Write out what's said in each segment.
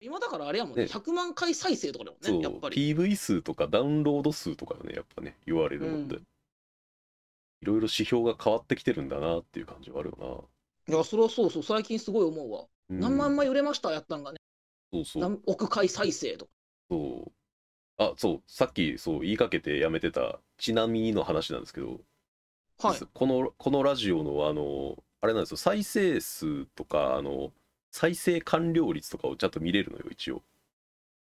今だからあれやもんね、ね。100万回再生とかだもんそう。ね、やっぱり。PV 数とかダウンロード数とかよねやっぱね言われるのって、うん。いろいろ指標が変わってきてるんだなっていう感じはあるよいや、それはそうそう、最近すごい思うわ。な、うん。何万枚売れました？やったんがね、そうそう。何億回再生とか。そう。あそう。さっきそう言いかけてやめてたちなみにの話なんですけど、はい。このこのラジオのあのあれなんですよ。再生数とかあの再生完了率とかをちゃんと見れるのよ一応。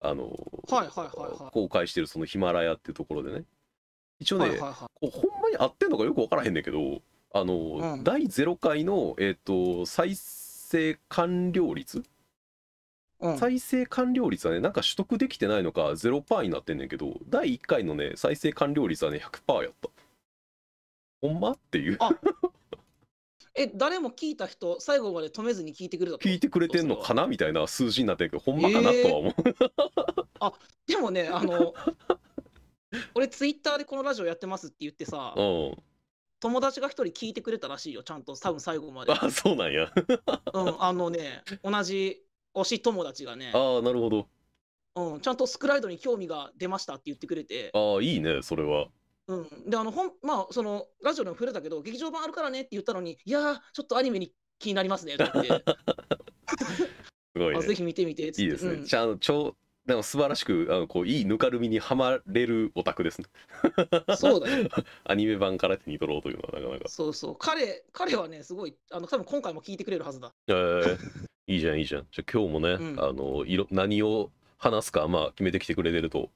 あの、はいはいはいはい。公開してるそのヒマラヤっていうところでね。一応ね、はいはいはこうほんまに合ってんのかよく分からへんねんけどあの、うん。第0回の、えっと再生完了率、い。うん、再生完了率はねなんか取得できてないのか0%になってんねんけど第1回のね再生完了率はね100%やった。ほんま？っていう。あえ、誰も聞いた人、最後まで止めずに聞いてくれたと？聞いてくれてんのかな？みたいな数字になってるけどほんまかなえーとは思う、でもね、あの、俺、ツイッターでここのラジオやってますって言ってさ、うん。友達が一人聞いてくれたらしいよ、ちゃんと、多分最後まで。あそうなんや。うん、あのね、同じ推し友達がね、ああなるほど。うん、ちゃんとスクライドに興味が出ましたって言ってくれて、ああいいねそれはうん、で、あの、ほん、まあ、その、ラジオでも触れたけど、劇場版あるからねって言ったのに、いやー、ちょっとアニメに気になりますねって言って、すごい あぜねひ見てみてっつって。いいですね、うん。ちゃん超なんか素晴らしくあのこういいぬかるみにはまれるオタクですね。そうだよ。アニメ版から手に取ろうというのはなかなか。そうそう。彼、彼はね、すごい、あの、多分今回も聞いてくれるはずだ。えー。いいじゃんいいじゃん。じゃあ今日もね、うん。あのいろ何を話すかまあ決めてきてくれてると。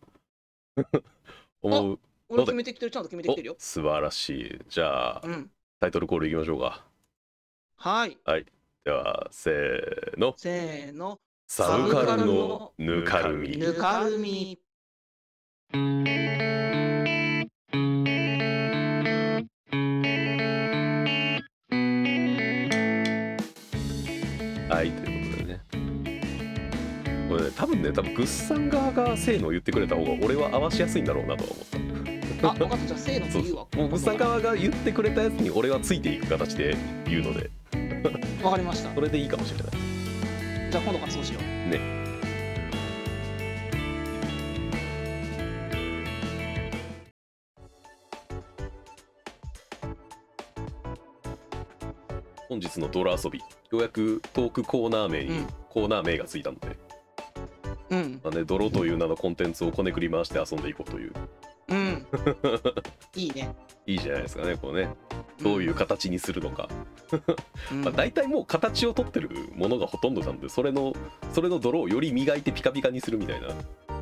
思う俺決めてきてる、ちゃんと決めてきてるよお。素晴らしいじゃあ、うん。タイトルコールいきましょうかはい。ではせーのせーの。サブカルのぬかるみぬかるみ。はいということでねこれね多分ね多分グッさん側がせーのを言ってくれた方が俺は合わしやすいんだろうなとは思ったあ、分かった。じゃあ、せーのって言うわ。もうグッさん側が言ってくれたやつに俺はついていく形で言うので わかりましたそ。れでいいかもしれないじゃあ、今度からそうしよう。本日の泥遊びようやくトークコーナー名にうんコーナー名がついたので、うん。まあね、泥という名のコンテンツをこねくり回して遊んでいこうといううん。いいね。いいじゃないですかねこうねどういう形にするのか、うん。まあ、大体もう形をとってるものがほとんどなんでそれのそれの泥をより磨いてピカピカにするみたいな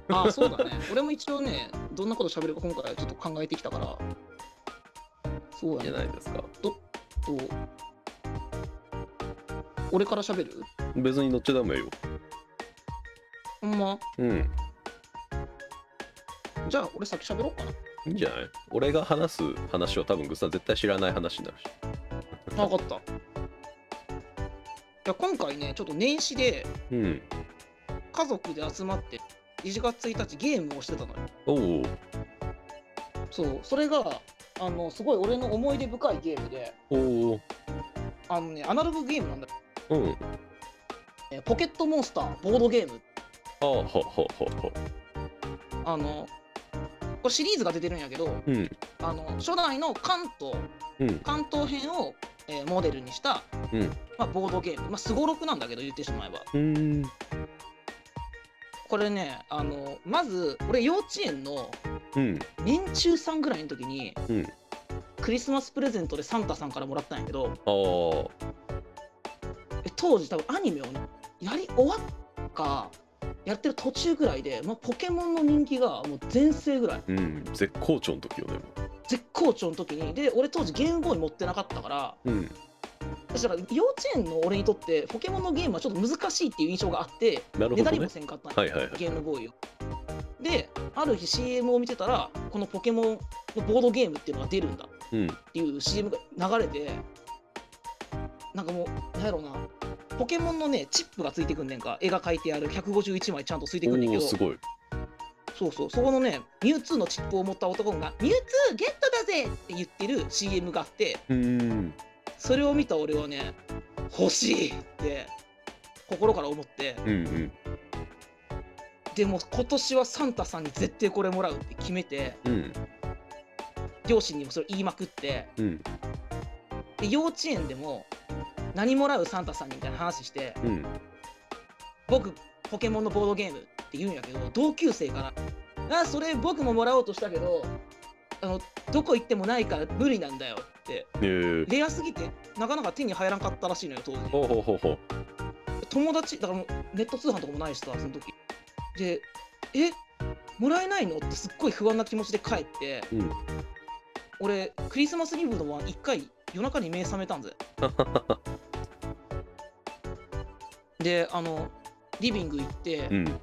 あ、そうだね。俺も一応ね、どんなこと喋るか今回ちょっと考えてきたから。そうじやね。ゃないですかと、俺から喋る？別に乗っちゃダメよほんま？うんじゃあ、俺先喋ろうかな。いいんじゃない？俺が話す話は多分グッさん絶対知らない話になるし分かった。いや、今回ね、ちょっと年始でうん家族で集まって、1月1日ゲームをしてたのよ。おおそう、それが、あの、すごい俺の思い出深いゲームで、おおあのね、アナログゲームなんだよ。うんえーポケットモンスターボードゲーム。ああははははあの、これシリーズが出てるんやけど、うん。あの初代の関東、うん。関東編を、えーモデルにした、うん。まあ、ボードゲーム。まあ、すごろくなんだけど、言ってしまえば。これね、あの、まず、俺幼稚園のうん。年中3ぐらいの時に、うん。クリスマスプレゼントでサンタさんからもらったんやけど、当時多分アニメをね、やり終わっか、やってる途中ぐらいで、まあ、ポケモンの人気がもう全盛ぐらい。うん。絶好調の時よね絶好調の時に。で俺当時ゲームボーイ持ってなかったからうん。だから幼稚園の俺にとってポケモンのゲームはちょっと難しいっていう印象があってなるほどね。せんかったはいはいはい。ゲームボーイを。である日 CM を見てたらこのポケモンのボードゲームっていうのが出るんだっうんていう CM が流れてなんかもうなんやろうなポケモンのねチップがついてくんねんか。絵が描いてある151枚ちゃんとついてくんねんけど。すごい。そうそう、そこのね、ミュウツーのチップを持った男が、ミュウツーゲットだぜって言ってる CM があって、うーん。それを見た俺はね、欲しいって心から思って、うんうん。でも今年はサンタさんに絶対これもらうって決めてうん。両親にもそれ言いまくって。うん。で幼稚園でも何もらうサンタさんにみたいな話してうん。僕ポケモンのボードゲームって言うんやけど同級生から「あそれ僕ももらおうとしたけどあのどこ行ってもないから無理なんだよ」ってえ。ー、レアすぎてなかなか手に入らんかったらしいのよ当時。ほうほうほうほう。友達だからもうネット通販とかもないしさその時。でえもらえないのってすっごい不安な気持ちで帰ってうん。俺クリスマスイブのワン1回夜中に目覚めたんぜ であのリビング行って、うん。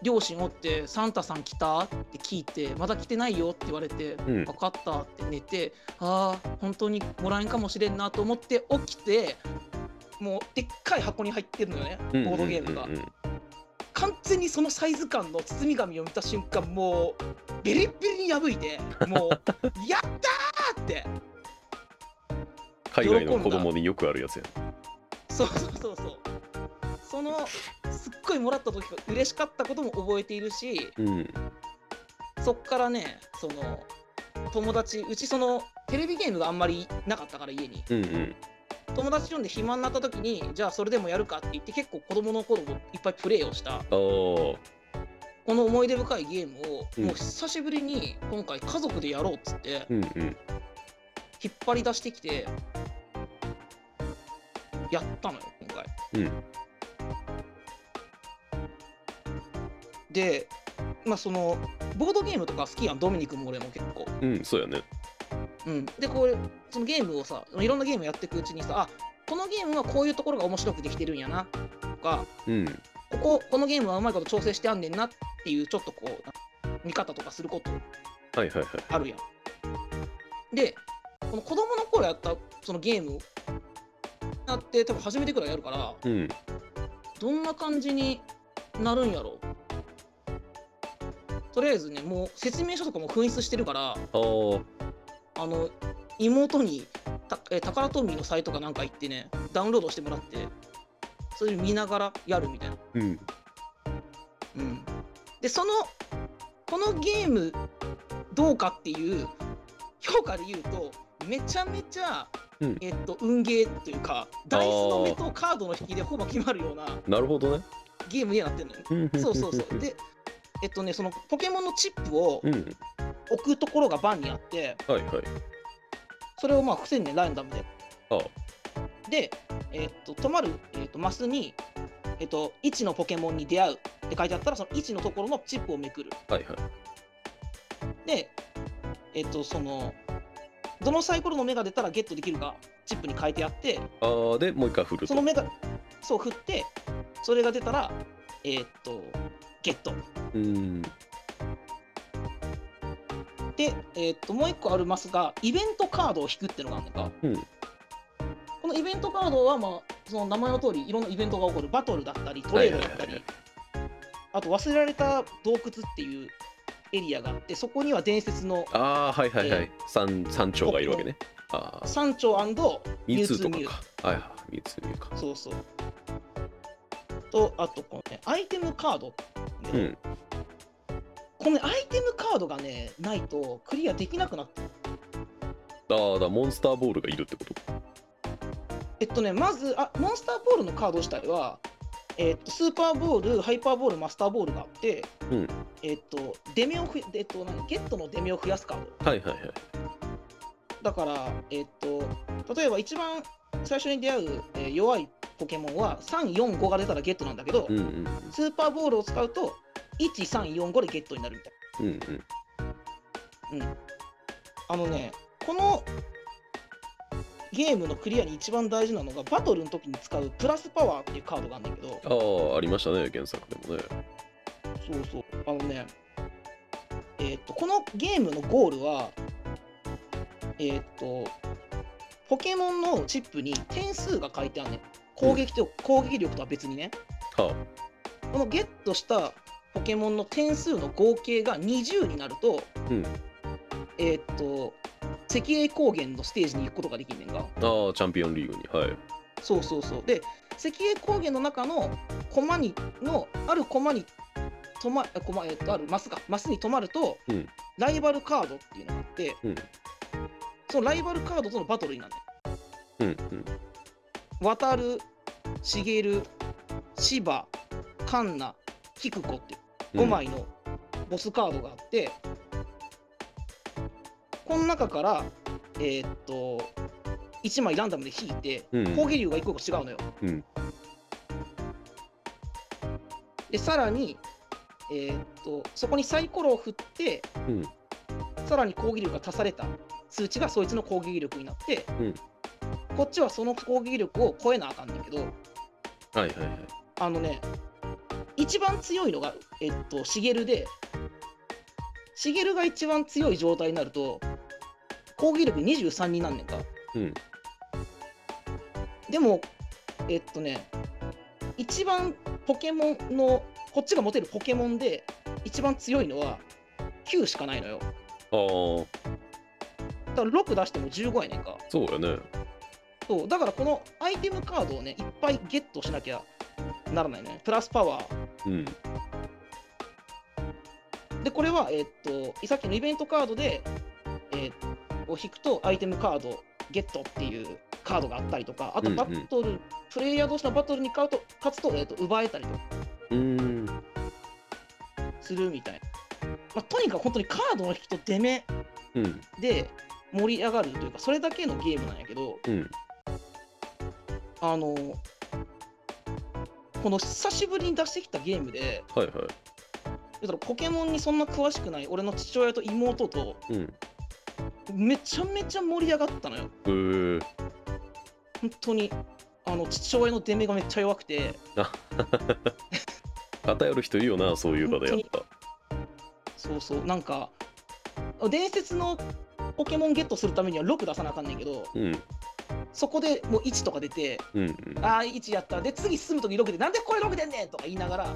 両親おって「サンタさん来た?」って聞いて「まだ来てないよ」って言われて「うん。分かった」って寝てああ本当にもらえんかもしれんなと思って起きてもうでっかい箱に入ってるのよねボードゲームが。完全にそのサイズ感の包み紙を見た瞬間もうビリッビリに破いてもう「やったー!」って。海外の子供によくあるやつやそうそうそうそうそのすっごいもらった時が嬉しかったことも覚えているしうん。そっからねその友達うちそのテレビゲームがあんまりなかったから家に。うんうん。友達呼んで暇になった時にじゃあそれでもやるかって言って結構子供の頃もいっぱいプレイをした。この思い出深いゲームを、うん。もう久しぶりに今回家族でやろうっつってうんうん。引っ張り出してきてやったのよ今回。うんでまあそのボードゲームとか好きやんドミニクも俺も結構。うんそうやね。うん、でこれそのゲームをさいろんなゲームやっていくうちにさあこのゲームはこういうところが面白くできてるんやなとかうん。こここのゲームはうまいこと調整してあんねんなっていうちょっとこう見方とかすること。はいはいはい。あるやん。でこの子供の頃やったそのゲームをやって多分初めてくらいやるからうん。どんな感じになるんやろとりあえずねもう説明書とかも紛失してるからあの妹にたえタカラトミーのサイトかなんか行ってねダウンロードしてもらってそれ見ながらやるみたいな。うんうん、でそのこのゲームどうかっていう評価で言うとめちゃめちゃ、うんえっと、運ゲーというかダイスの目とカードの引きでほぼ決まるようななるほどねゲームになってるのよ。そうそうそう。でえっとねそのポケモンのチップをうん。置くところが番にあってはいはい。それをまあ伏せんねんランダムで。あで、えっと止まる、えっとマスに、えっと1のポケモンに出会うって書いてあったらその1のところのチップをめくる。はいはい。で、えっとそのどのサイコロの目が出たらゲットできるかチップに書いてあってあーでもう一回振ると。その目がそう振ってそれが出たらえっとゲット。うん。で、えっともう一個あるマスがイベントカードを引くっていうのがあるんだか。うん。このイベントカードは、まあ、その名前の通りいろんなイベントが起こる。バトルだったりトレードだったり、あと忘れられた洞窟っていうエリアがあってそこには伝説のああはいはいはい。え三三丁がいるわけね。山頂ミュウツーか。かはいはいミュウツーミュウか。そうそう。とあとこのねアイテムカード、うん。このねアイテムカードがねないとクリアできなくなって。るああだモンスターボールがいるってこと？えっとねまずあモンスターボールのカード自体はえっとスーパーボールハイパーボールマスターボールがあって、うん。えっと出目をふえっと何？ゲットの出目を増やすカード。はいはいはい。だから、えっと、例えば一番最初に出会う、えー弱いポケモンは345が出たらゲットなんだけど、うんうんスーパーボールを使うと1345でゲットになるみたいうんうんな。うん。あのね、このゲームのクリアに一番大事なのがバトルの時に使うプラスパワーっていうカードがあるんだけど、ああありましたね原作でもねそうそう、あのね、えっと、このゲームのゴールは、えっと、ポケモンのチップに点数が書いてあるね。攻撃と、攻撃力とは別にね。はこのゲットしたポケモンの点数の合計が20になると、うん。えっと、赤栄高原のステージに行くことができんねんが。あああチャンピオンリーグに。はい。そうそうそう。で、赤栄高原の中のコマにの、あるコマに止まあこまえっとあるマスか。マスに止まると、うん。ライバルカードっていうのがあって、うん。そのライバルカードとのバトルになるうんうん渡る、しげる、芝、カンナ、キクコっていう5枚のボスカードがあって、この中から、えーっと、1枚ランダムで引いて、うん攻撃流が1個1個違うのよ。うん。で、さらに、えーっと、そこにサイコロを振って、うん。さらに攻撃力が足された数値がそいつの攻撃力になって、うんこっちはその攻撃力を超えなあかんねんけど、はいはいはいあのね、一番強いのが、えっと、しげるで、しげるが一番強い状態になると、攻撃力23になんねんか。うんでも、えっとね、一番ポケモンの、こっちが持てるポケモンで、一番強いのは9しかないのよ。ああだから6出しても15やねんか。そうやねそうだからこのアイテムカードをね、いっぱいゲットしなきゃならないね。プラスパワー。うんで、これは、えーっと、さっきのイベントカードで、えーを引くとアイテムカードゲットっていうカードがあったりとか、あとうんうんバトル、プレイヤー同士のバトルに勝うと勝つと,、えーっと奪えたりとかするみたいな。まあ、とにかく本当にカードの引きと出目うんで盛り上がるというか、それだけのゲームなんやけど、うんあのこの久しぶりに出してきたゲームで、はいはい。言うたらポケモンにそんな詳しくない俺の父親と妹とうん。めちゃめちゃ盛り上がったのよ。えー、本当にあの父親の出目がめっちゃ弱くて。偏る人いるよなそういう場でやったそうそうなんか伝説のポケモンゲットするためには6出さなあかんねんけどうんそこでもう1とか出てうんうん。ああ1やった。で次進む時6でなんでこれ6出んねんとか言いながら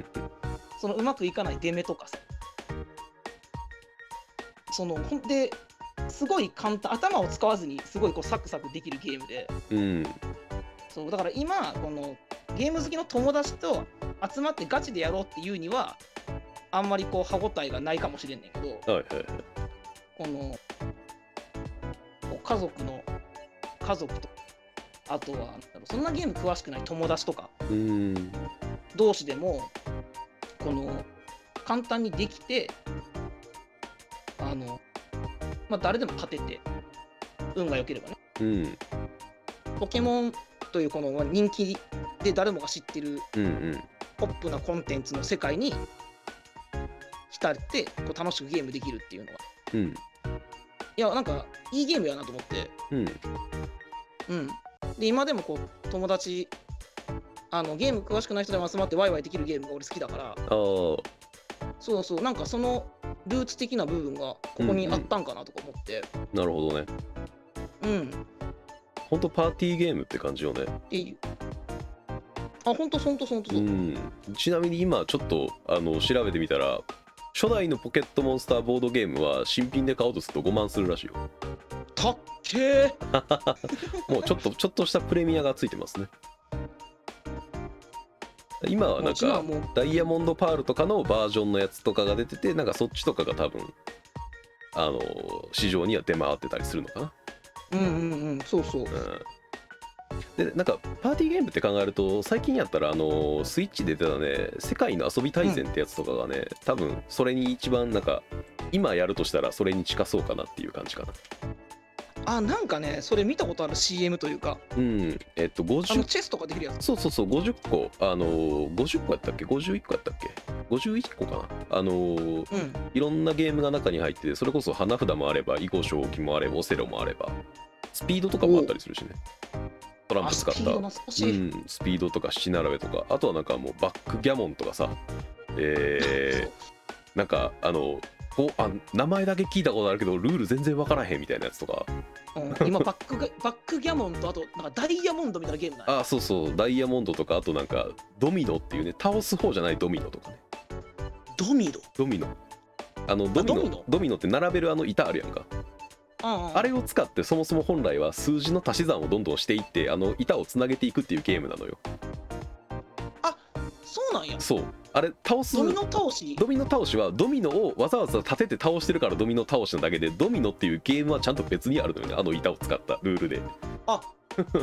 そのうまくいかない出目とかさ。そのほんですごい簡単頭を使わずにすごいこうサクサクできるゲームで。うん。そうだから今このゲーム好きの友達と集まってガチでやろうっていうにはあんまりこう歯応えがないかもしれんねんけど。はいはいはい。この家族の家族とあとはそんなゲーム詳しくない友達とか同士でもこの簡単にできてあの、まあ、誰でも勝てて運が良ければね。うん。ポケモンというこのまあ人気で誰もが知ってるポップなコンテンツの世界に浸ってこう楽しくゲームできるっていうのは。うん。いやなんかいいゲームやなと思って。うんうん。で今でもこう友達あのゲーム詳しくない人でも集まってワイワイできるゲームが俺好きだから。そうそう。なんかそのルーツ的な部分がここにあったんかなとか思って。なるほどね。うん、ほんとパーティーゲームって感じよね。あほんとほんとほんとう。そう、ん。ちなみに今ちょっとあの調べてみたら初代のポケットモンスターボードゲームは新品で買おうとすると5万するらしいよ。たっけー。もうちょっと ちょっとしたプレミアがついてますね。今はなんかダイヤモンドパールとかのバージョンのやつとかが出ててなんかそっちとかが多分あの市場には出回ってたりするのかな。うんうんうんそうそう。うん。でなんかパーティーゲームって考えると最近やったらあのスイッチで出たね「世界の遊び大全」ってやつとかがね、多分それに一番なんか今やるとしたらそれに近そうかなっていう感じかなあなんかねそれ見たことある CM というか。うんえっとあの50チェスとかできるやつ。そうそうそう50個。あの50個やったっけ？51個やったっけ？51個かな？あのうん。いろんなゲームが中に入っててそれこそ花札もあれば囲碁将棋もあればオセロもあればスピードとかもあったりするしね。トランあプ使った。スピード懐かしん、スピードとか七並べとか。あとはなんかもうバックギャモンとかさえー、なんかあのこうあ名前だけ聞いたことあるけどルール全然わからへんみたいなやつとか。うん、今バックが バックギャモンとあとなんかダイヤモンドみたいなゲームない？あそうそう。ダイヤモンドとかあとなんかドミノっていうね倒す方じゃないドミノとかね。ドミノ？ドミノ。あのドミノ。ドミノ？ドミノって並べるあの板あるやんか。ああれを使ってそもそも本来は数字の足し算をどんどんしていってあの板をつなげていくっていうゲームなのよそうなんや。そう。あれ倒すドミノ倒し？ドミノ倒しはドミノをわざわざ立てて倒してるからドミノ倒しなだけでドミノっていうゲームはちゃんと別にあるのよねあの板を使ったルールで。あ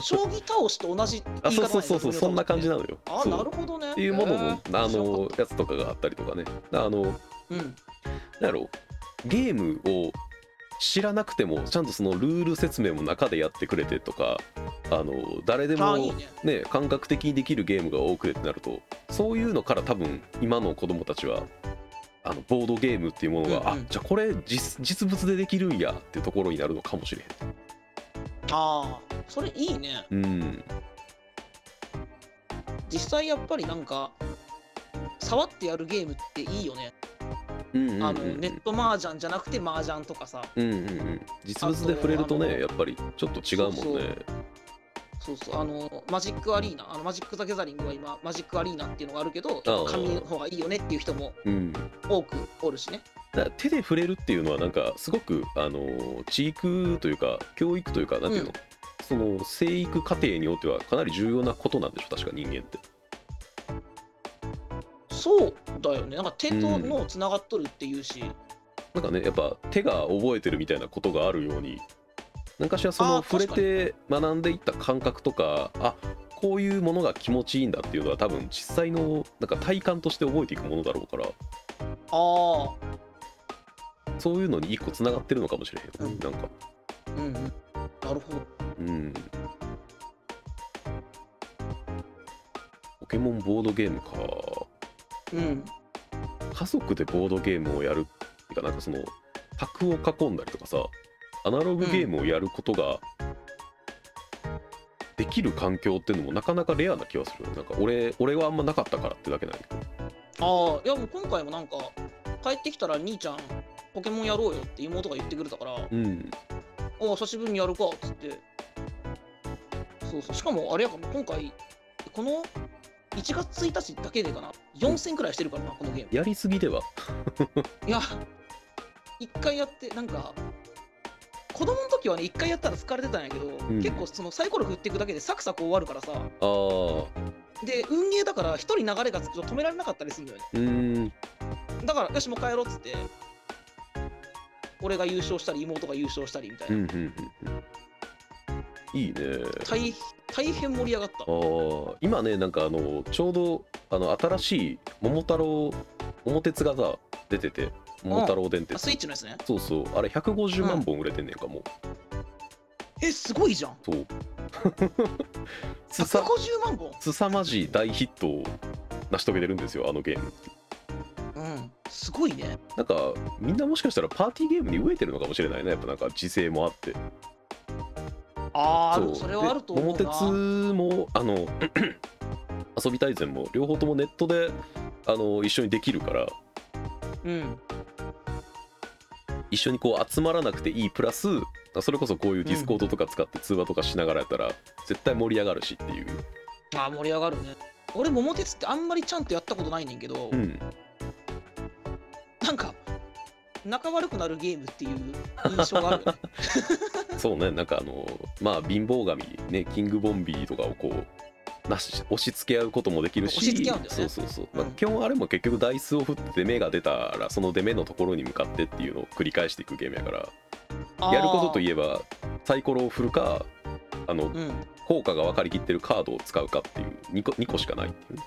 将棋倒しと同じあそうそうそうそうそんな感じなのよ。あなるほどね。っていうものの、あのやつとかがあったりとかね。あのたうん。なんやろゲームを知らなくてもちゃんとそのルール説明も中でやってくれてとかあの誰でもね。ね感覚的にできるゲームが多くてってなるとそういうのから多分今の子供たちはあのボードゲームっていうものが、うんうん。あじゃあこれ実実物でできるんやっていうところになるのかもしれああそれいいね。へんうん。実際やっぱりなんか触ってやるゲームっていいよね、うんうんうんあのネット麻雀じゃなくて麻雀とかさ。うんうんうん。実物で触れるとねやっぱりちょっと違うもんね。そうそう。あのマジックアリーナあのマジック・ザ・ギャザリングは今マジックアリーナっていうのがあるけど紙の方がいいよねっていう人もうん。多くおるしね。だ手で触れるっていうのはなんかすごくあの知育というか教育というかなんていうの、うん。その生育過程においてはかなり重要なことなんでしょ？確か人間ってそうだよね。なんか手と脳つながっとるっていうし、なんかねやっぱ手が覚えてるみたいなことがあるように何かしらその触れて学んでいった感覚とかあこういうものが気持ちいいんだっていうのは多分実際のなんか体感として覚えていくものだろうから。ああそういうのに一個つながってるのかもしれへんよ、うん。なんか。うんうん。なるほど。うん。ポケモンボードゲームかうん。家族でボードゲームをやるっていうかなんかその卓を囲んだりとかさアナログゲームをやることができる環境っていうのもなかなかレアな気がするなんか俺俺はあんまなかったからってだけなんやけど。ああいやもう今回もなんか帰ってきたら兄ちゃんポケモンやろうよって妹が言ってくれたからうん。お久しぶりにやるかっつって。そうそう。しかもあれやから今回この1月1日だけでかな？4戦くらいしてるからなこのゲーム。やりすぎでは。いや一回やってなんか子供の時はね一回やったら疲れてたんやけど、ん。結構そのサイコロ振っていくだけでサクサク終わるからさ。で運ゲーだから一人流れがつくと止められなかったりするんだよね。うーんだからよしもう帰ろうっつって俺が優勝したり妹が優勝したりみたいな、うんうんうんうんいいね。大大変盛り上がった。あー今ねなんかあのちょうどあの新しい桃太郎桃鉄がさ出てて桃太郎電鉄。あスイッチのやつね。そうそう。あれ150万本売れてんねんかもう。えすごいじゃん。そう。すさ150万本？すさまじい大ヒットを成し遂げてるんですよあのゲーム。うん。すごいね。なんかみんなもしかしたらパーティーゲームに飢えてるのかもしれないね。やっぱなんか時勢もあってああそれはあると思う。でな桃鉄もあの 遊び大全も両方ともネットであの一緒にできるから。うん。一緒にこう集まらなくていいプラスそれこそこういう Discord とか使って通話とかしながらやったら絶対盛り上がるしっていう、ああ盛り上がるね。俺桃鉄ってあんまりちゃんとやったことないねんけど、うん、なんか仲悪くなるゲームっていう印象がある そうねなんかあのまあ貧乏神ねキングボンビーとかをこうなし押し付け合うこともできるし押し付け合うんだよね。そうそうそう、まあうん。基本あれも結局ダイスを振って目が出たらその出目のところに向かってっていうのを繰り返していくゲームやからやることといええばサイコロを振るかあのうん。効果が分かりきってるカードを使うかっていう 2, 個2個しかないっていうね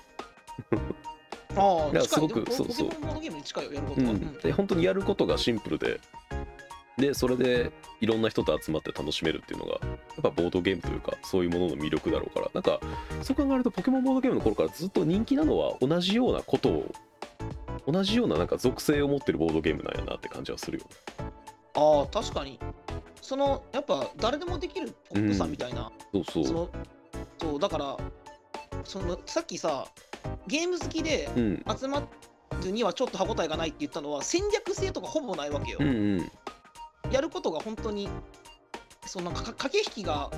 ああすごくそうそう。ポケモンゲームに近いよやることは、うん。うん。で本当にやることがシンプルで。でそれでいろんな人と集まって楽しめるっていうのがやっぱボードゲームというかそういうものの魅力だろうから。なんかそう考えるとポケモンボードゲームの頃からずっと人気なのは同じようなことを同じようななんか属性を持ってるボードゲームなんやなって感じはするよああ確かに。そのやっぱ誰でもできるポップさみたいな、そうそう。そのそうだからそのさっきさゲーム好きでうん。集まるにはちょっと歯応えがないって言ったのは戦略性とかほぼないわけよ、うんうん。やることが本当にそんなか駆け引きが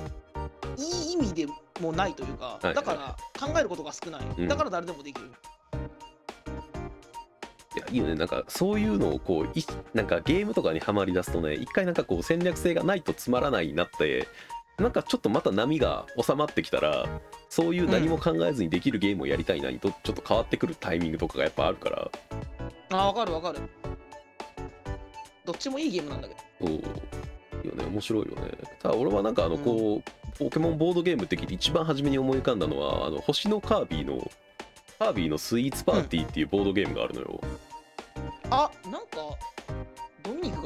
いい意味でもないというか、はいだから考えることが少ない、うん。だから誰でもできる。いやいいよね。なんかそういうのをこういなんかゲームとかにはまりだすとね一回なんかこう戦略性がないとつまらないなってなんかちょっとまた波が収まってきたらそういう何も考えずにできるゲームをやりたいなにとちょっと変わってくるタイミングとかがやっぱあるから。ああ、わかるわかる。どっちもいいゲームなんだけど。そう。いいよね。面白いよね。ただ俺はなんかあのこう、ポケモンボードゲームって聞いて一番初めに思い浮かんだのはあの星のカービィのカービィのスイーツパーティーっていうボードゲームがあるのよ、あ、なんか、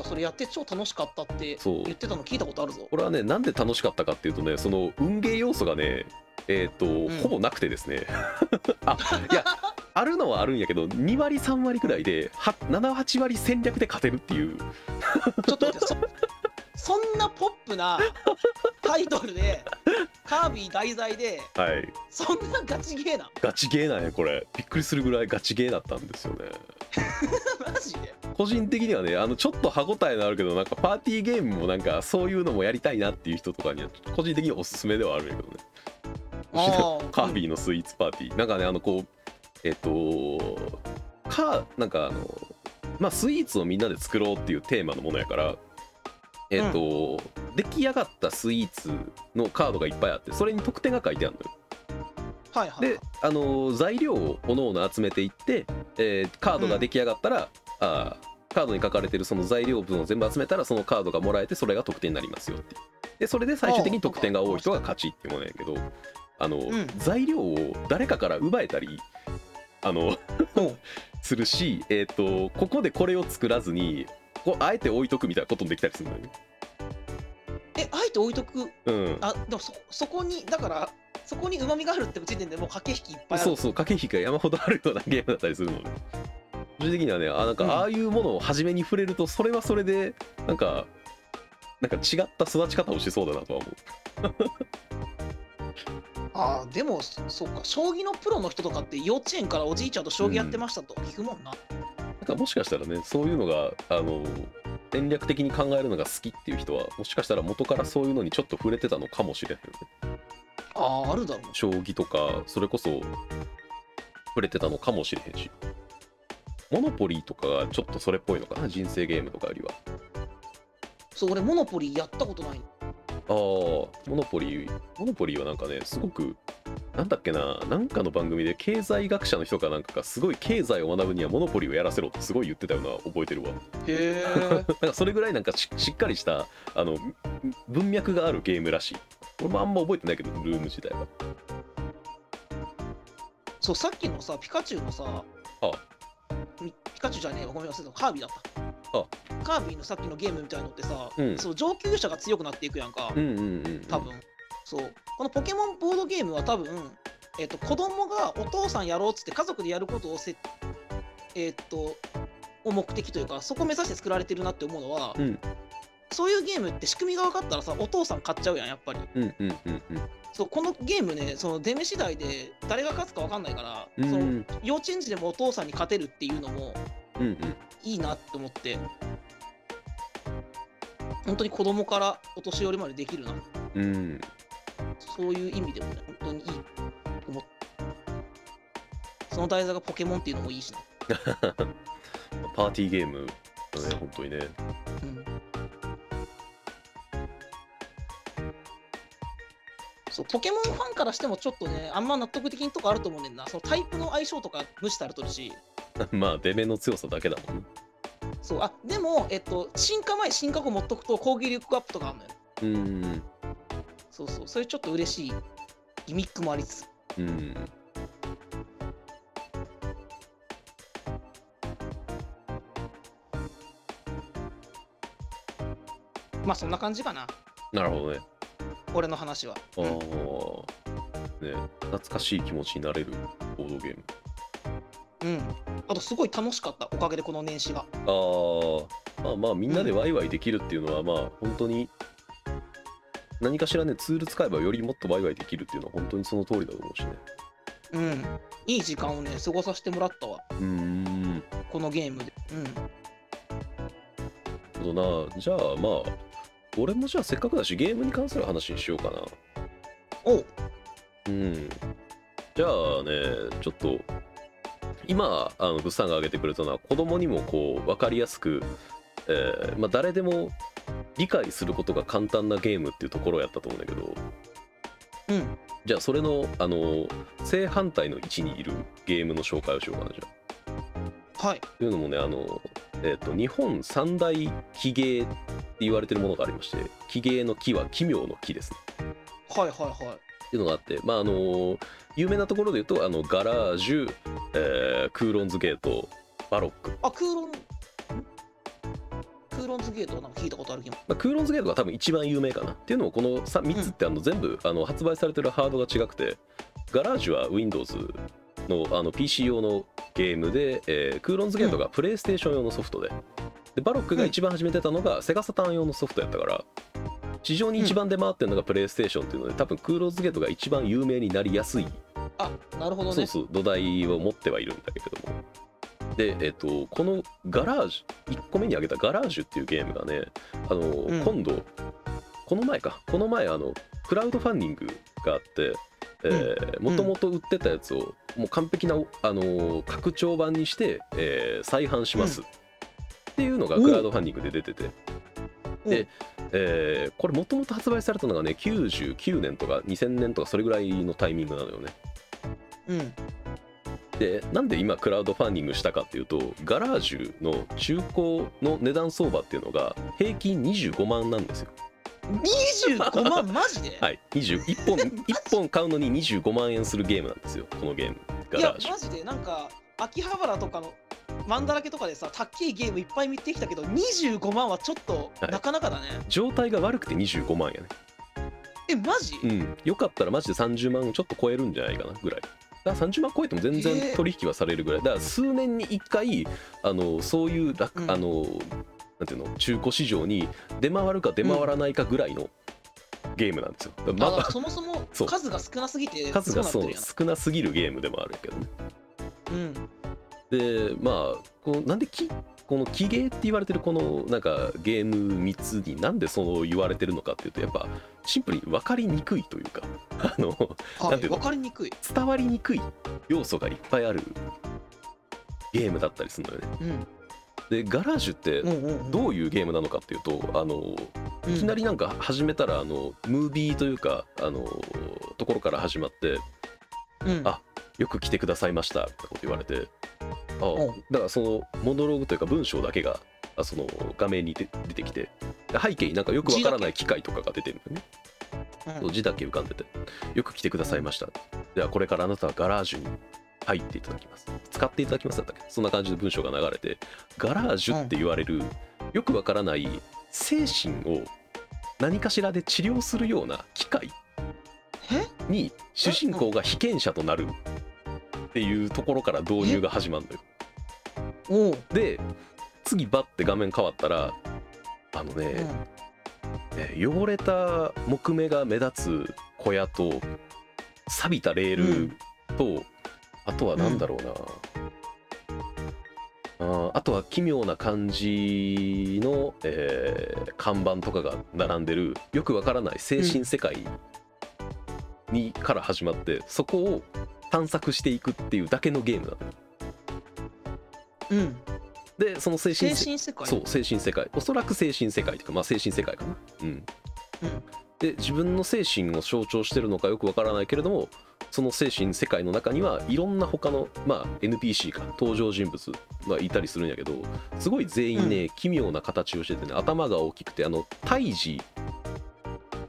がそれやって超楽しかったってそう。言ってたの聞いたことあるぞ。これはねなんで楽しかったかっていうとねその運ゲー要素がねえっ、と、ん。ほぼなくてですね。あいやあるのはあるんやけど2割3割くらいで78割戦略で勝てるっていう。ちょっと待って、そ そんなポップなタイトルで、カービィ題材で、はい。そんなガチゲーなガチゲーなんやこれ。びっくりするぐらいガチゲーだったんですよね。マジで？個人的にはねあのちょっと歯応えのあるけどなんかパーティーゲームもなんかそういうのもやりたいなっていう人とかには個人的におすすめではあるんやけどね。カービィのスイーツパーティー。なんかねあのこうえっとかなんかあのまあスイーツをみんなで作ろうっていうテーマのものやからえっと、出来上がったスイーツのカードがいっぱいあってそれに得点が書いてあるのよ。はいはいはい。で、あの材料をおのおの集めていって、えーカードが出来上がったら、あーカードに書かれてるその材料分を全部集めたらそのカードがもらえてそれが得点になりますよってでそれで最終的に得点が多い人が勝ちっていうものやけどあの、ん材料を誰かから奪えたりあの するし、えー、とここでこれを作らずにこうあえて置いとくみたいなこともできたりするのよね。え、あえて置いとく？うんあ、でもそそこに、だから、そこに旨味があるって時点でもう駆け引きいっぱいある。そうそう駆け引きが山ほどあるようなゲームだったりするので個人的にはね。あなんうん。かああいうものを初めに触れるとそれはそれでなんかなんか違った育ち方をしそうだなとは思う。あーでも、そそうか、将棋のプロの人とかって幼稚園からおじいちゃんと将棋やってましたと聞くもんな。なんかもしかしたらねそういうのがあの戦略的に考えるのが好きっていう人はもしかしたら元からそういうのにちょっと触れてたのかもしれないよね。ああ、あるだろうな。将棋とかそれこそ触れてたのかもしれへんしモノポリーとかがちょっとそれっぽいのかな？人生ゲームとかよりはそう、俺、モノポリーやったことない。ああ、モノポリー、モノポリーはなんかね、すごく、なんだっけな、なんかの番組で経済学者の人かなんかが、すごい経済を学ぶにはモノポリーをやらせろってすごい言ってたような覚えてるわ。へえ。なんかそれぐらいなんかししっかりした、あの、文脈があるゲームらしい。俺もあんま覚えてないけど、ルーム自体は。そう、さっきのさ、ピカチュウのさ、あみピカチュウじゃねえわ、ごめん忘れた、カービィだった。あカービィのさっきのゲームみたいのってさ、うんそう上級者が強くなっていくやんか、うんうんうん。多分。そう。このポケモンボードゲームは多分、えっ、と、子供がお父さんやろうっつって家族でやることをせ、えっ、と、を目的というか、そこ目指して作られてるなって思うのは、うんそういうゲームって仕組みが分かったらさ、お父さん買っちゃうやん、やっぱり。うんうんうんうん。そうこのゲームね、その出目次第で誰が勝つか分かんないから、そのうんうん幼稚園児でもお父さんに勝てるっていうのもうんうん。いいなって思って、本当に子供からお年寄りまでできるな、うん。そういう意味でもね、本当にいいと思って。その題材がポケモンっていうのもいいしな。パーティーゲームだね、本当にね。うんそうポケモンファンからしてもちょっとね、あんま納得できんとこあると思うねんな。そのタイプの相性とか無視されとるし。まあ、出目の強さだけだもんね。そうあでも、えっと、進化前、進化後持っとくと攻撃力アップとかあるのよ。うん。そうそう、それちょっと嬉しいギミックもありつつ。うん。まあそんな感じかな、なるほどね。俺の話は。ああ、ね、懐かしい気持ちになれるボードゲーム。うん。あとすごい楽しかった、おかげでこの年始が。ああ、まあまあみんなでワイワイできるっていうのは、まあ本当に何かしらねツール使えばよりもっとワイワイできるっていうのは本当にその通りだと思うしね。うん。いい時間をね、過ごさせてもらったわ、うーん、このゲームで。うん。なるほどな。じゃあまあ俺もじゃあせっかくだしゲームに関する話にしようかな。おううん。じゃあね、ちょっと、今、あの物産が挙げてくれたのは、子供にもこう分かりやすく、えーまあ、誰でも理解することが簡単なゲームっていうところやったと思うんだけどうんじゃあそれのあの正反対の位置にいるゲームの紹介をしようかなじゃあ。はいというのもねあの、えっと日本三大奇芸って言われてるものがありまして奇芸の木は奇妙の木ですね。はいはいはい。っていうのがあってまああの有名なところで言うとあのガラージュ、えークーロンズゲートバロック、あクーロンんクーロンズゲートはなんか聞いたことある気も。まあ、クーロンズゲートが多分一番有名かなっていうのもこの 3, 3つってあの全部あの発売されてるハードが違くてガラージュは Windows のあの PC 用のゲームで、えークーロンズゲートがプレイステーション用のソフトで。でバロックが一番始めてたのがセガサターン用のソフトやったから市場に一番出回ってるのがプレイステーションっていうので多分クーロンズゲートが一番有名になりやすい。あなるほどね。そうそう土台を持ってはいるんだけれども。でえっ、とこのガラージュ1個目に挙げたガラージュっていうゲームがねあの、ん。今度この前か。この前あのクラウドファンディングがあってもともと売ってたやつをもう完璧な、あの拡張版にして、えー再販します、っていうのがクラウドファンディングで出てて、で、えーこれもともと発売されたのがね99年とか2000年とかそれぐらいのタイミングなのよね。うん。でなんで今クラウドファンディングしたかっていうとガラージュの中古の値段相場っていうのが平均25万なんですよ25万マジで、はい21本1本買うのに25万円するゲームなんですよこのゲーム。ガいやマジでなんか秋葉原とかのマンだらけとかでさたっけいゲームいっぱい見てきたけど25万はちょっとはい。なかなかだね、状態が悪くて25万やね。えマジ、うん。よかったらマジで30万ちょっと超えるんじゃないかなぐらい。だから30万超えても全え然ー。取引はされるぐらい。だから数年に1回あのそういう楽、うん。あのなんていうの？中古市場に出回るか出回らないかぐらいのゲームなんですよ、まだからそもそも数が少なすぎて数がそう少なすぎるゲームでもあるけどね。うん。でまあこうなんできこの奇芸って言われてるこのなんかゲーム3つになんでそう言われてるのかっていうとやっぱシンプルに分かりにくいというか あのていうの？分かりにくい。伝わりにくい要素がいっぱいあるゲームだったりするのよね。うんでガラージュってどういうゲームなのかっていうとあのうん。いきなりなんか始めたらあのムービーというかあのところから始まってうん。あよく来てくださいましたってこと言われてあうん。だからそのモノローグというか文章だけがあその画面に出出てきてで背景になんかよくわからない機械とかが出てるのよねうん。字だけ浮かんでてよく来てくださいました。ではこれからあなたはガラージュに入っていただきます。使っていただきますだったっけ？そんな感じで文章が流れてガラージュって言われるよくわからない精神を何かしらで治療するような機械え？に主人公が被験者となるっていうところから導入が始まるのよ。で次バッて画面変わったらあのね、えー汚れた木目が目立つ小屋と錆びたレールと、あとは何だろうな、あーあとは奇妙な感じの、えー看板とかが並んでるよくわからない精神世界に、から始まってそこを探索していくっていうだけのゲームなのようんうん。でその精神精世神世界。そう精神世界。おそらく精神世界というかまあ精神世界かな。うん。うんで自分の精神を象徴してるのかよくわからないけれどもその精神世界の中にはいろんな他の、まあ、NPC か登場人物がいたりするんやけどすごい全員ね、奇妙な形をしててね頭が大きくてあの胎児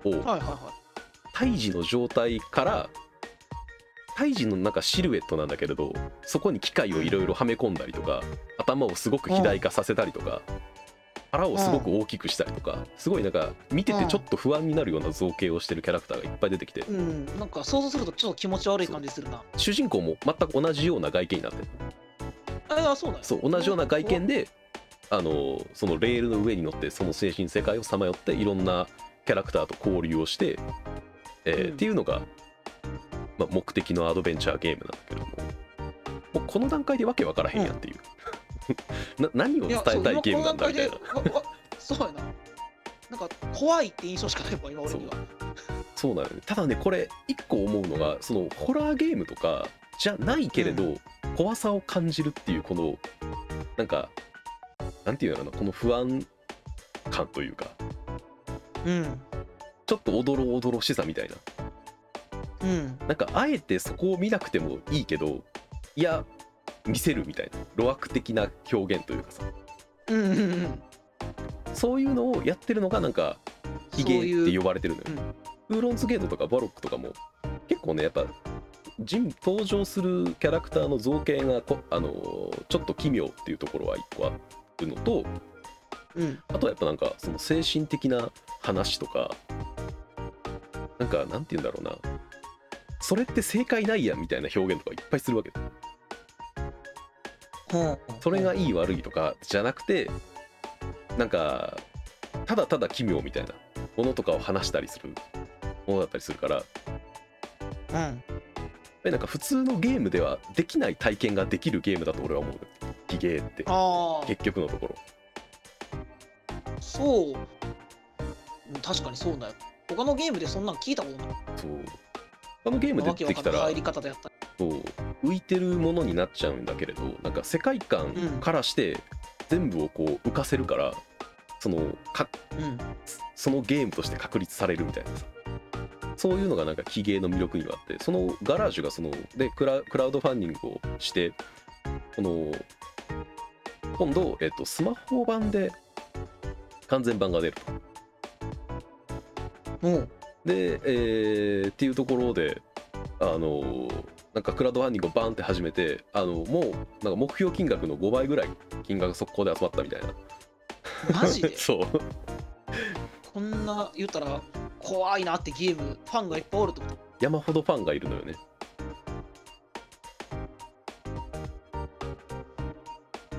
をはいはいはい。胎児の状態から胎児のなんかシルエットなんだけれどそこに機械をいろいろはめ込んだりとか頭をすごく肥大化させたりとか腹をすごく大きくしたりとかすごいなんか見ててちょっと不安になるような造形をしてるキャラクターがいっぱい出てきて。うん。なんか想像するとちょっと気持ち悪い感じするな。主人公も全く同じような外見になってる。ああそうなんやそう同じような外見であのそのレールの上に乗ってその精神世界をさまよっていろんなキャラクターと交流をして、えーうん。っていうのが、まあ、目的のアドベンチャーゲームなんだけども。もうこの段階でわけわからへんやんっていう、な何を伝えたいゲームなんだみたいな。そうやななんか怖いって印象しかないわ今俺には。そう。なのよね。ただねこれ一個思うのがそのホラーゲームとかじゃないけれど、怖さを感じるっていうこのなんかなんていうのかなこの不安感というか。うん。ちょっとおどろおどろしさみたいな。うん。なんかあえてそこを見なくてもいいけどいや見せるみたいな路悪的な表現というかさ。うんうんうん。そういうのをやってるのがなんかヒゲって呼ばれてるのよ。うん。ウーロンズゲートとかバロックとかも結構ねやっぱ人登場するキャラクターの造形がこ、あのーちょっと奇妙っていうところは一個あるのとうん。あとはやっぱなんかその精神的な話とかなんかなんて言うんだろうな。それって正解ないやんみたいな表現とかいっぱいするわけそれがいい悪いとかじゃなくてなんかただただ奇妙みたいなものとかを話したりするものだったりするから。やっうん。ぱりなんか普通のゲームではできない体験ができるゲームだと俺は思う。ヒゲーって。ああ結局のところ。そう。うん確かにそうだよ。他のゲームでそんなん聞いたことない。そう。他のゲームでわけ出てきたら。わかんない入り方でやったそう浮いてるものになっちゃうんだけれどなんか世界観からして全部をこう浮かせるからそのかうん。そのゲームとして確立されるみたいなさ。そういうのがなんかヒゲの魅力にはあってそのガラージュがそのでクラクラウドファンディングをしてこの今度、えっと、スマホ版で完全版が出ると。もう。で、えーっていうところであのなんかクラウドファンディングをバンって始めてあのもうなんか目標金額の5倍ぐらい金額が速攻で集まったみたいな。マジで？そう。こんな言ったら怖いなってゲームファンがいっぱいおるってこと山ほどファンがいるのよね。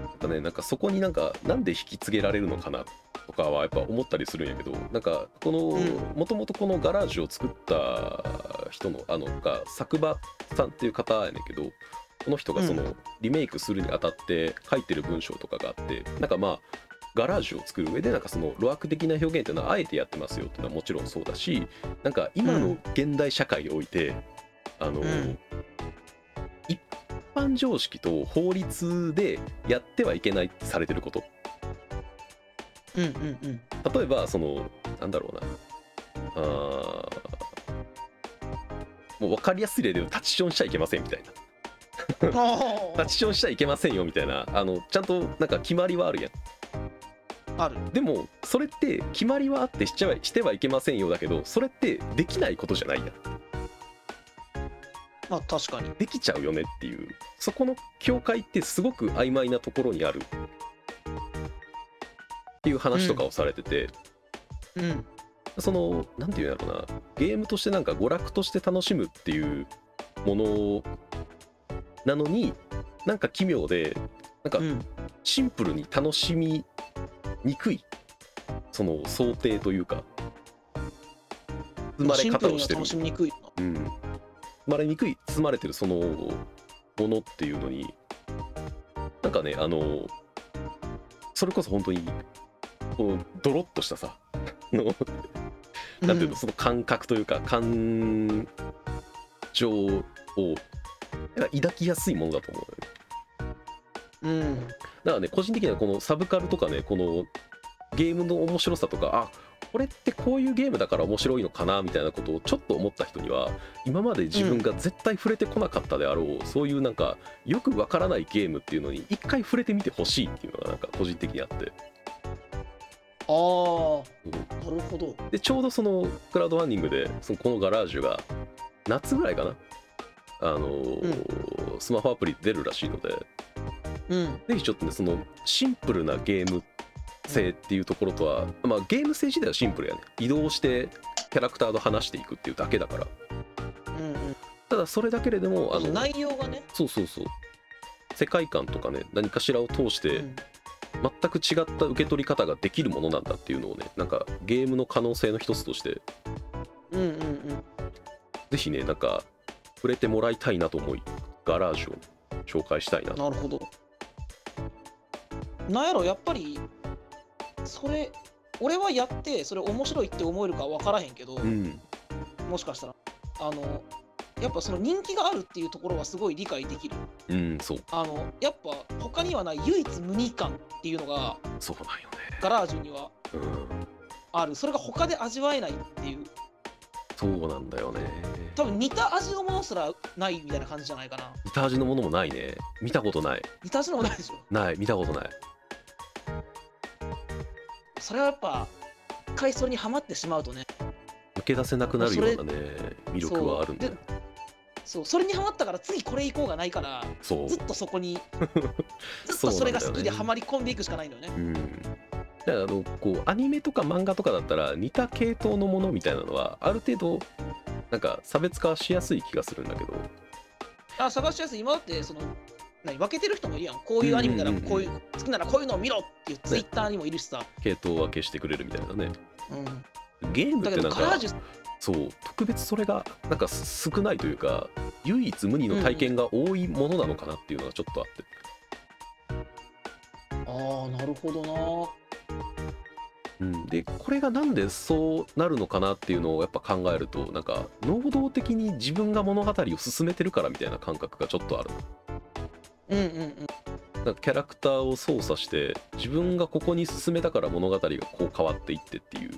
なんかねなんかそこになんかなんで引き継げられるのかなとかはやっぱ思ったりするんやけどなんかこのうん。もともとこのガラージュを作った人のあのが作場さんっていう方やねんけどこの人がそのうん。リメイクするにあたって書いてる文章とかがあってなんかまあガラージュを作る上でなんかその路悪的な表現っていうのはあえてやってますよっていうのはもちろんそうだしなんか今の現代社会において、あの、うん。一般常識と法律でやってはいけないってされてること。うんうんうん。例えばそのなんだろうな。あーもう分かりやすい例でタッチションしちゃいけませんみたいな。あタッチションしちゃいけませんよみたいなあのちゃんとなんか決まりはあるやん。ある。でもそれって決まりはあってしちゃはしてはいけませんよだけどそれってできないことじゃないやん。まあ確かに。できちゃうよねっていう。そこの境界ってすごく曖昧なところにある。っていう話とかをされてて、うんそのなんていうんやろうな。ゲームとしてなんか娯楽として楽しむっていうものなのになんか奇妙でなんかうん。シンプルに楽しみにくい。その想定というか。生まれ方をしてる。楽しみにくいうん、生まれにくい包まれてるそのものっていうのに。なんかねあのそれこそ本当にこのドロッとしたさあのなんていうの、その感覚というか感情を抱きやすいものだと思うね。うん。だからね個人的にはこのサブカルとかねこのゲームの面白さとかあこれってこういうゲームだから面白いのかなみたいなことをちょっと思った人には今まで自分が絶対触れてこなかったであろう、そういうなんかよくわからないゲームっていうのに一回触れてみてほしいっていうのがなんか個人的にあってああなるほど。でちょうどそのクラウドファンディングでそのこのガラージュが夏ぐらいかな。あのースマホアプリで出るらしいので。うん。ぜひちょっとねそのシンプルなゲーム性っていうところとは、まあゲーム性自体はシンプルやね。移動してキャラクターと話していくっていうだけだから。うんうん。ただそれだけれどもあの内容がね。そうそうそう。世界観とかね何かしらを通してうん全く違った受け取り方ができるものなんだっていうのをねなんかゲームの可能性の一つとして。うんうんうん。ぜひねなんか触れてもらいたいなと思いガラージュを紹介したいななるほど。なんやろやっぱりそれ俺はやってそれ面白いって思えるか分からへんけど、うん。もしかしたら。あのやっぱその人気があるっていうところはすごい理解できる。うんそう。あのやっぱ他にはない唯一無二感っていうのがそうなんよね。ガラージュにはうんある。それが他で味わえないっていう。そうなんだよね。多分似た味のものすらないみたいな感じじゃないかな。似た味のものもないね。見たことない。似た味のものないでしょ？ない。見たことない。それはやっぱ一回それにはまってしまうとね。抜け出せなくなるようなね魅力はあるんだよそうでそれにはまったから次これ行こうがないからそう。ずっとそこに ずっとそれが好きではまり込んでいくしかないんだよね。うん。だからあのこうアニメとか漫画とかだったら似た系統のものみたいなのはある程度なんか差別化しやすい気がするんだけど。あ探しやすい。今だってその何分けてる人もいるやん。こういうアニメならこういう,、好きならこういうのを見ろっていうツイッターにもいるしさ、系統分けしてくれるみたいなね。うん、ゲームっだてなんかそう特別それがなんか少ないというか唯一無二の体験が多いものなのかなっていうのがちょっとあって、ああなるほどな。うん、でこれがなんでそうなるのかなっていうのをやっぱ考えるとなんか能動的に自分が物語を進めてるからみたいな感覚がちょっとある。うんうんうん。なんかキャラクターを操作して自分がここに進めたから物語がこう変わっていってっていう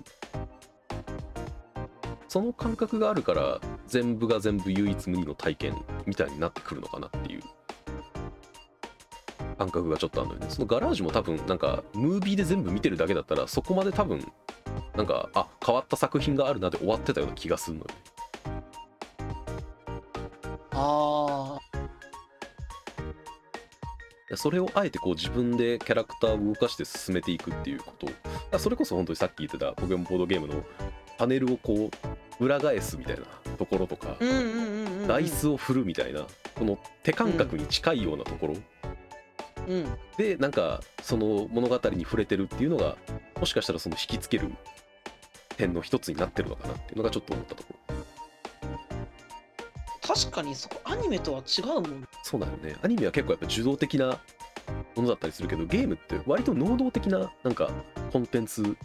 その感覚があるから全部が全部唯一無二の体験みたいになってくるのかなっていう。感覚がちょっとあるのよね。そのガラージュも多分なんかムービーで全部見てるだけだったらそこまで多分なんかあ変わった作品があるなで終わってたような気がするのよね。あでそれをあえてこう自分でキャラクターを動かして進めていくっていうこと。それこそ本当にさっき言ってたポケモンボードゲームのパネルをこう裏返すみたいなところとかダイスを振るみたいなこの手感覚に近いようなところ。うん。でなんかその物語に触れてるっていうのがもしかしたらその引きつける点の一つになってるのかなっていうのがちょっと思ったところ。確かにそこアニメとは違うもんそうだよね。アニメは結構やっぱ受動的なものだったりするけどゲームって割と能動的ななんかコンテンツ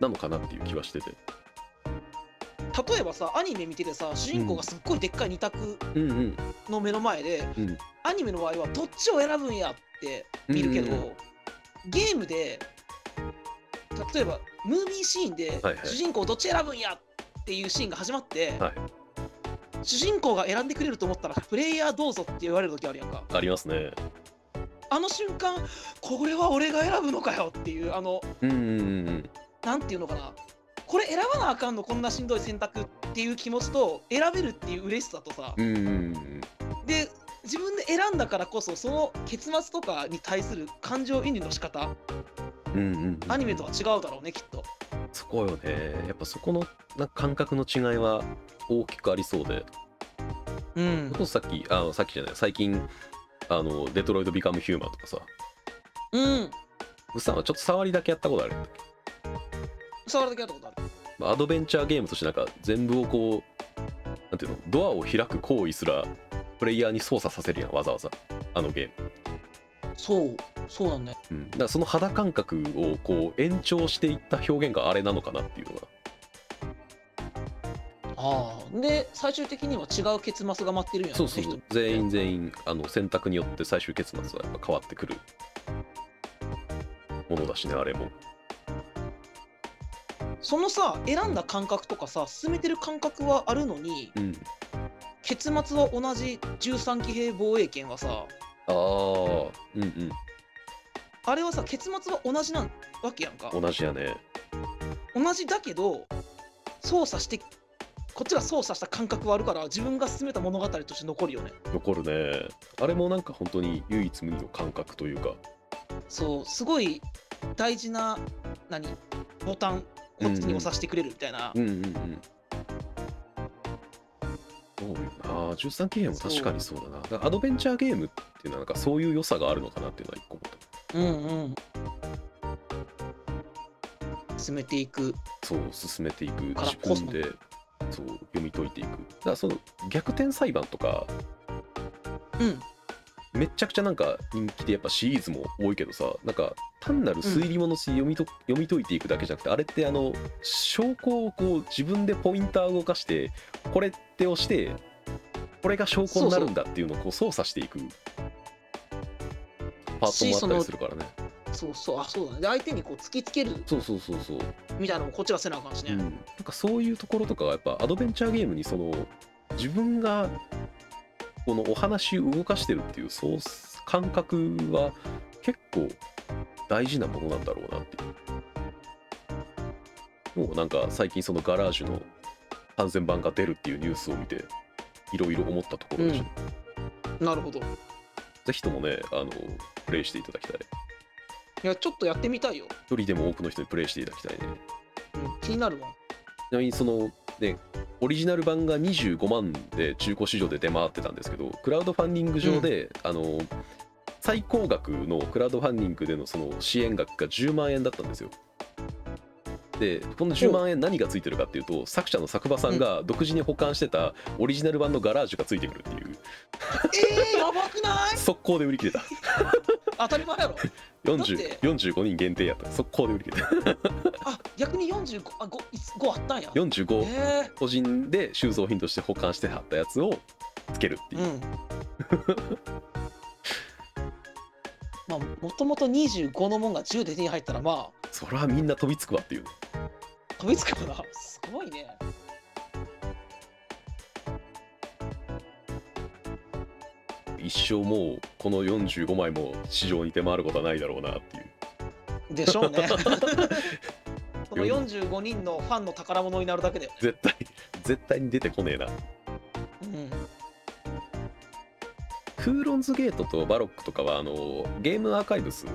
なのかなっていう気はしてて例えばさアニメ見ててさ主人公がすっごいでっかい二択うん。うんの目の前で、うん。アニメの場合はどっちを選ぶんやって見るけど、うんうんゲームで例えばムービーシーンではいはい。主人公どっち選ぶんやっていうシーンが始まって、はい。主人公が選んでくれると思ったらプレイヤーどうぞって言われる時あるやんか。ありますね。あの瞬間これは俺が選ぶのかよっていうあのうんうんうん。なんていうのかなこれ選ばなあかんのこんなしんどい選択っていう気持ちと選べるっていう嬉しさとさ、うんうんうんうん。で自分で選んだからこそその結末とかに対する感情移入の仕方。うんうんうん。アニメとは違うだろうねきっと。そこよね。やっぱそこのな感覚の違いは大きくありそうで。うん。さっきあのさっきじゃない最近あのデトロイト・ビカム・ヒューマンとかさ。うん。グッさんはちょっと触りだけやったことあるんだっけ？触るだけやったことある。まあアドベンチャーゲームとしてなんか全部をこうなんていうのドアを開く行為すらプレイヤーに操作させるやんわざわざあのゲーム、そうそうなんだよ。うん、だからその肌感覚をこう延長していった表現があれなのかなっていうのが。ああ。で最終的には違う結末が待ってるんやろそうそうそう。ね全員全員あの選択によって最終結末はやっぱ変わってくるものだしねあれもそのさ選んだ感覚とかさ進めてる感覚はあるのにうん。結末は同じ13騎兵防衛権はさああ。うんうん。あれはさ結末は同じなんわけやんか。同じやね。同じだけど操作してこっちが操作した感覚はあるから自分が進めた物語として残るよね。残るね。あれもなんか本当に唯一無二の感覚というか。そうすごい大事な何ボタンこっちに押させてくれるみたいな、うんうんうん。そうよな。13騎兵も確かにそうだな。だアドベンチャーゲームっていうのはなんかそういう良さがあるのかなっていうのは一個思った。うんうん。進めていく。そう進めていく。自分でそう読み解いていく。だからその逆転裁判とかうんめっちゃくちゃなんか人気でやっぱシリーズも多いけどさなんか単なる推理物し読みと、読み解いていくだけじゃなくてあれってあの証拠をこう自分でポインターを動かしてこれって押してこれが証拠になるんだっていうのをこう操作していく。パートもあったりするからね。そうそうあそうだね。で相手にこう突きつけるそうそうそうそう、みたいなのもこっちがせなあかんしね、うん、なんかそういうところとかがやっぱアドベンチャーゲームにその自分がこのお話を動かしてるっていうそう感覚は結構大事なものなんだろうなっていう。もうなんか最近そのガラージュの完全版が出るっていうニュースを見ていろいろ思ったところでした、なるほどいぜひともねあのプレイしていただきたいやちょっとやってみたいよ、一人でも多くの人にプレイしていただきたいね。うん、気になるわ。ちなみにそのねオリジナル版が25万で中古市場で出回ってたんですけどクラウドファンディング上で、あの最高額のクラウドファンディングでのその支援額が10万円だったんですよでこの10万円何がついてるかっていうと作者の作場さんが独自に保管してたオリジナル版のガラージュがついてくるっていう。えー、やばくない？速攻で売り切れた。当たり前やろ。40 45人限定やった。速攻で売り切れた。あ逆に45あ 5, 5あったんや。45え個人で収蔵品として保管してはったやつをつけるっていう。ー、うんまあもともと25のもんが10で手に入ったらまあそれはみんな飛びつくわっていう飛びつくかな。すごいね。一生もうこの45枚も市場に出回ることはないだろうなっていう。でしょうね。この45人のファンの宝物になるだけだよね。絶対絶対に出てこねえな。うんクーロンズゲートとバロックとかはあのゲームアーカイブスと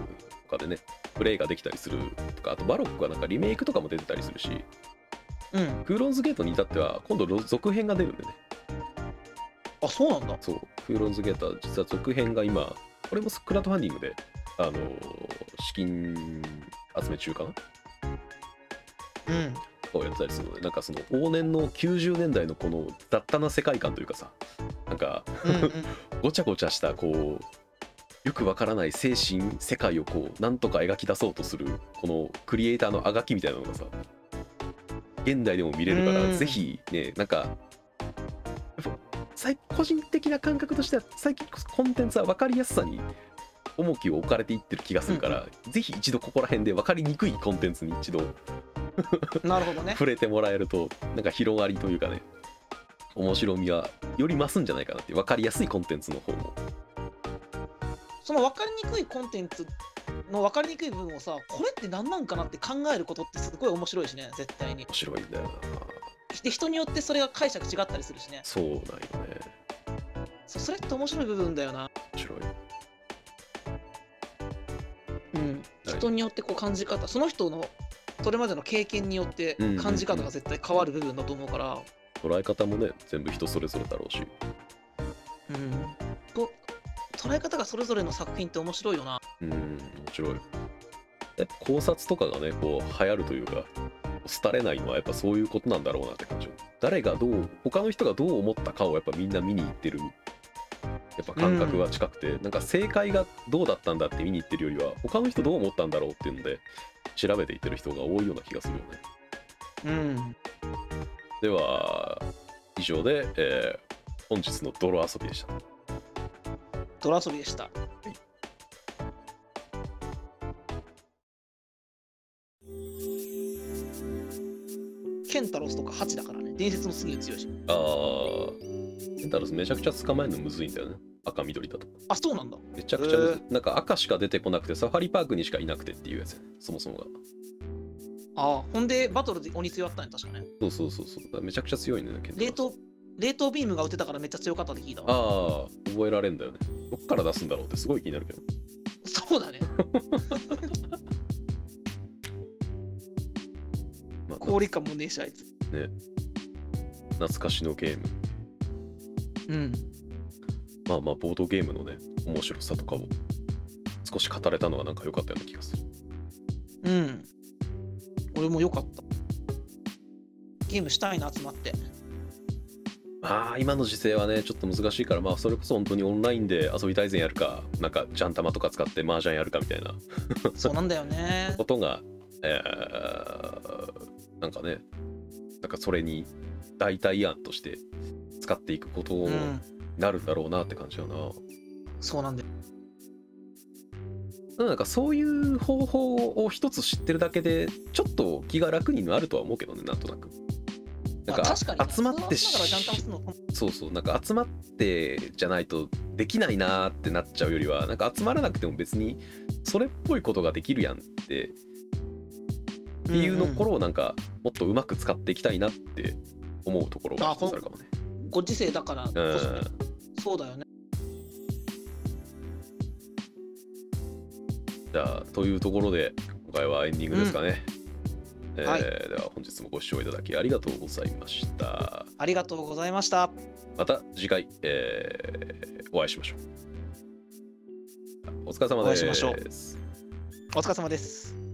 かでねプレイができたりするとかあとバロックはなんかリメイクとかも出てたりするしうん。クーロンズゲートに至っては今度続編が出るんでね。あそうなんだ。そう。クーロンズゲートは実は続編が今これもクラウドファンディングであの資金集め中かな？うん。をやってたりするのでなんかその往年の90年代のこの雑多な世界観というかさなんかうんうん ごちゃごちゃしたこうよくわからない精神世界をこうなんとか描き出そうとするこのクリエイターのあがきみたいなのがさ現代でも見れるからうん。ぜひねなんか個人的な感覚としては最近コンテンツは分かりやすさに重きを置かれていってる気がするから、ぜひ一度ここら辺で分かりにくいコンテンツに一度なるほどね。触れてもらえるとなんか広がりというかね面白みはより増すんじゃないかなって分かりやすいコンテンツの方も。その分かりにくいコンテンツの分かりにくい部分をさこれって何なんかなって考えることってすごい面白いしね絶対に。面白いんだよな。で人によってそれが解釈違ったりするしね。そうなんよね。そうそれって面白い部分だよな。面白い。うん。はい。人によってこう感じ方その人のそれまでの経験によってうんうんうん。感じ方が絶対変わる部分だと思うから捉え方もね全部人それぞれだろうし。うん。こう捉え方がそれぞれの作品って面白いよな。うん面白い。やっぱ考察とかがねこう流行るというか廃れないのはやっぱそういうことなんだろうなって感じ。誰がどう他の人がどう思ったかをやっぱみんな見に行ってる。やっぱ感覚は近くて、なんか正解がどうだったんだって見に行ってるよりは他の人どう思ったんだろうっていうので調べていってる人が多いような気がするよね。うんでは以上で、えー本日の泥遊びでした。泥遊びでした。ケンタロスとかハチだからね。伝説もすげえ強いし。あーケンタロスめちゃくちゃ捕まえるのむずいんだよね。赤緑だと。あそうなんだ。めちゃくちゃむずい、へなんか赤しか出てこなくてサファリパークにしかいなくてっていうやつね。そもそもがああほんでバトルで鬼強かったね確かね。そうそうそうそう。だからめちゃくちゃ強いねケンタロス冷凍冷凍ビームが打てたからめっちゃ強かったって聞いたわ。ああ覚えられんだよね。どっから出すんだろうってすごい気になるけど。そうだね。まあ氷感もねえしあいつ。懐かしのゲーム。うん。まあまあボードゲームのね面白さとかを少し語れたのはなんか良かったような気がする。うん俺もよかった。ゲームしたいな集まって。まあ今の時勢はねちょっと難しいからまあそれこそ本当にオンラインで遊び大全やるかなんかジャン玉とか使って麻雀やるかみたいな。そうなんだよね。ことが、えーなんかねなんかそれに代替案として使っていくことにうんなるんだろうなって感じだな、そうなんだなんかそういう方法を一つ知ってるだけでちょっと気が楽になるとは思うけどねなんとなく。なんか集まってそうそうなんか集まってじゃないとできないなーってなっちゃうよりはなんか集まらなくても別にそれっぽいことができるやんってっていうところをなんかもっとうまく使っていきたいなって思うところがあるかもね。ご時世だからこうん。そうだよねじゃあというところで今回はエンディングですかね。えーはいでは本日もご視聴いただきありがとうございました。ありがとうございましたまた次回、えーお会いしましょう。お疲れ様です。お疲れ様です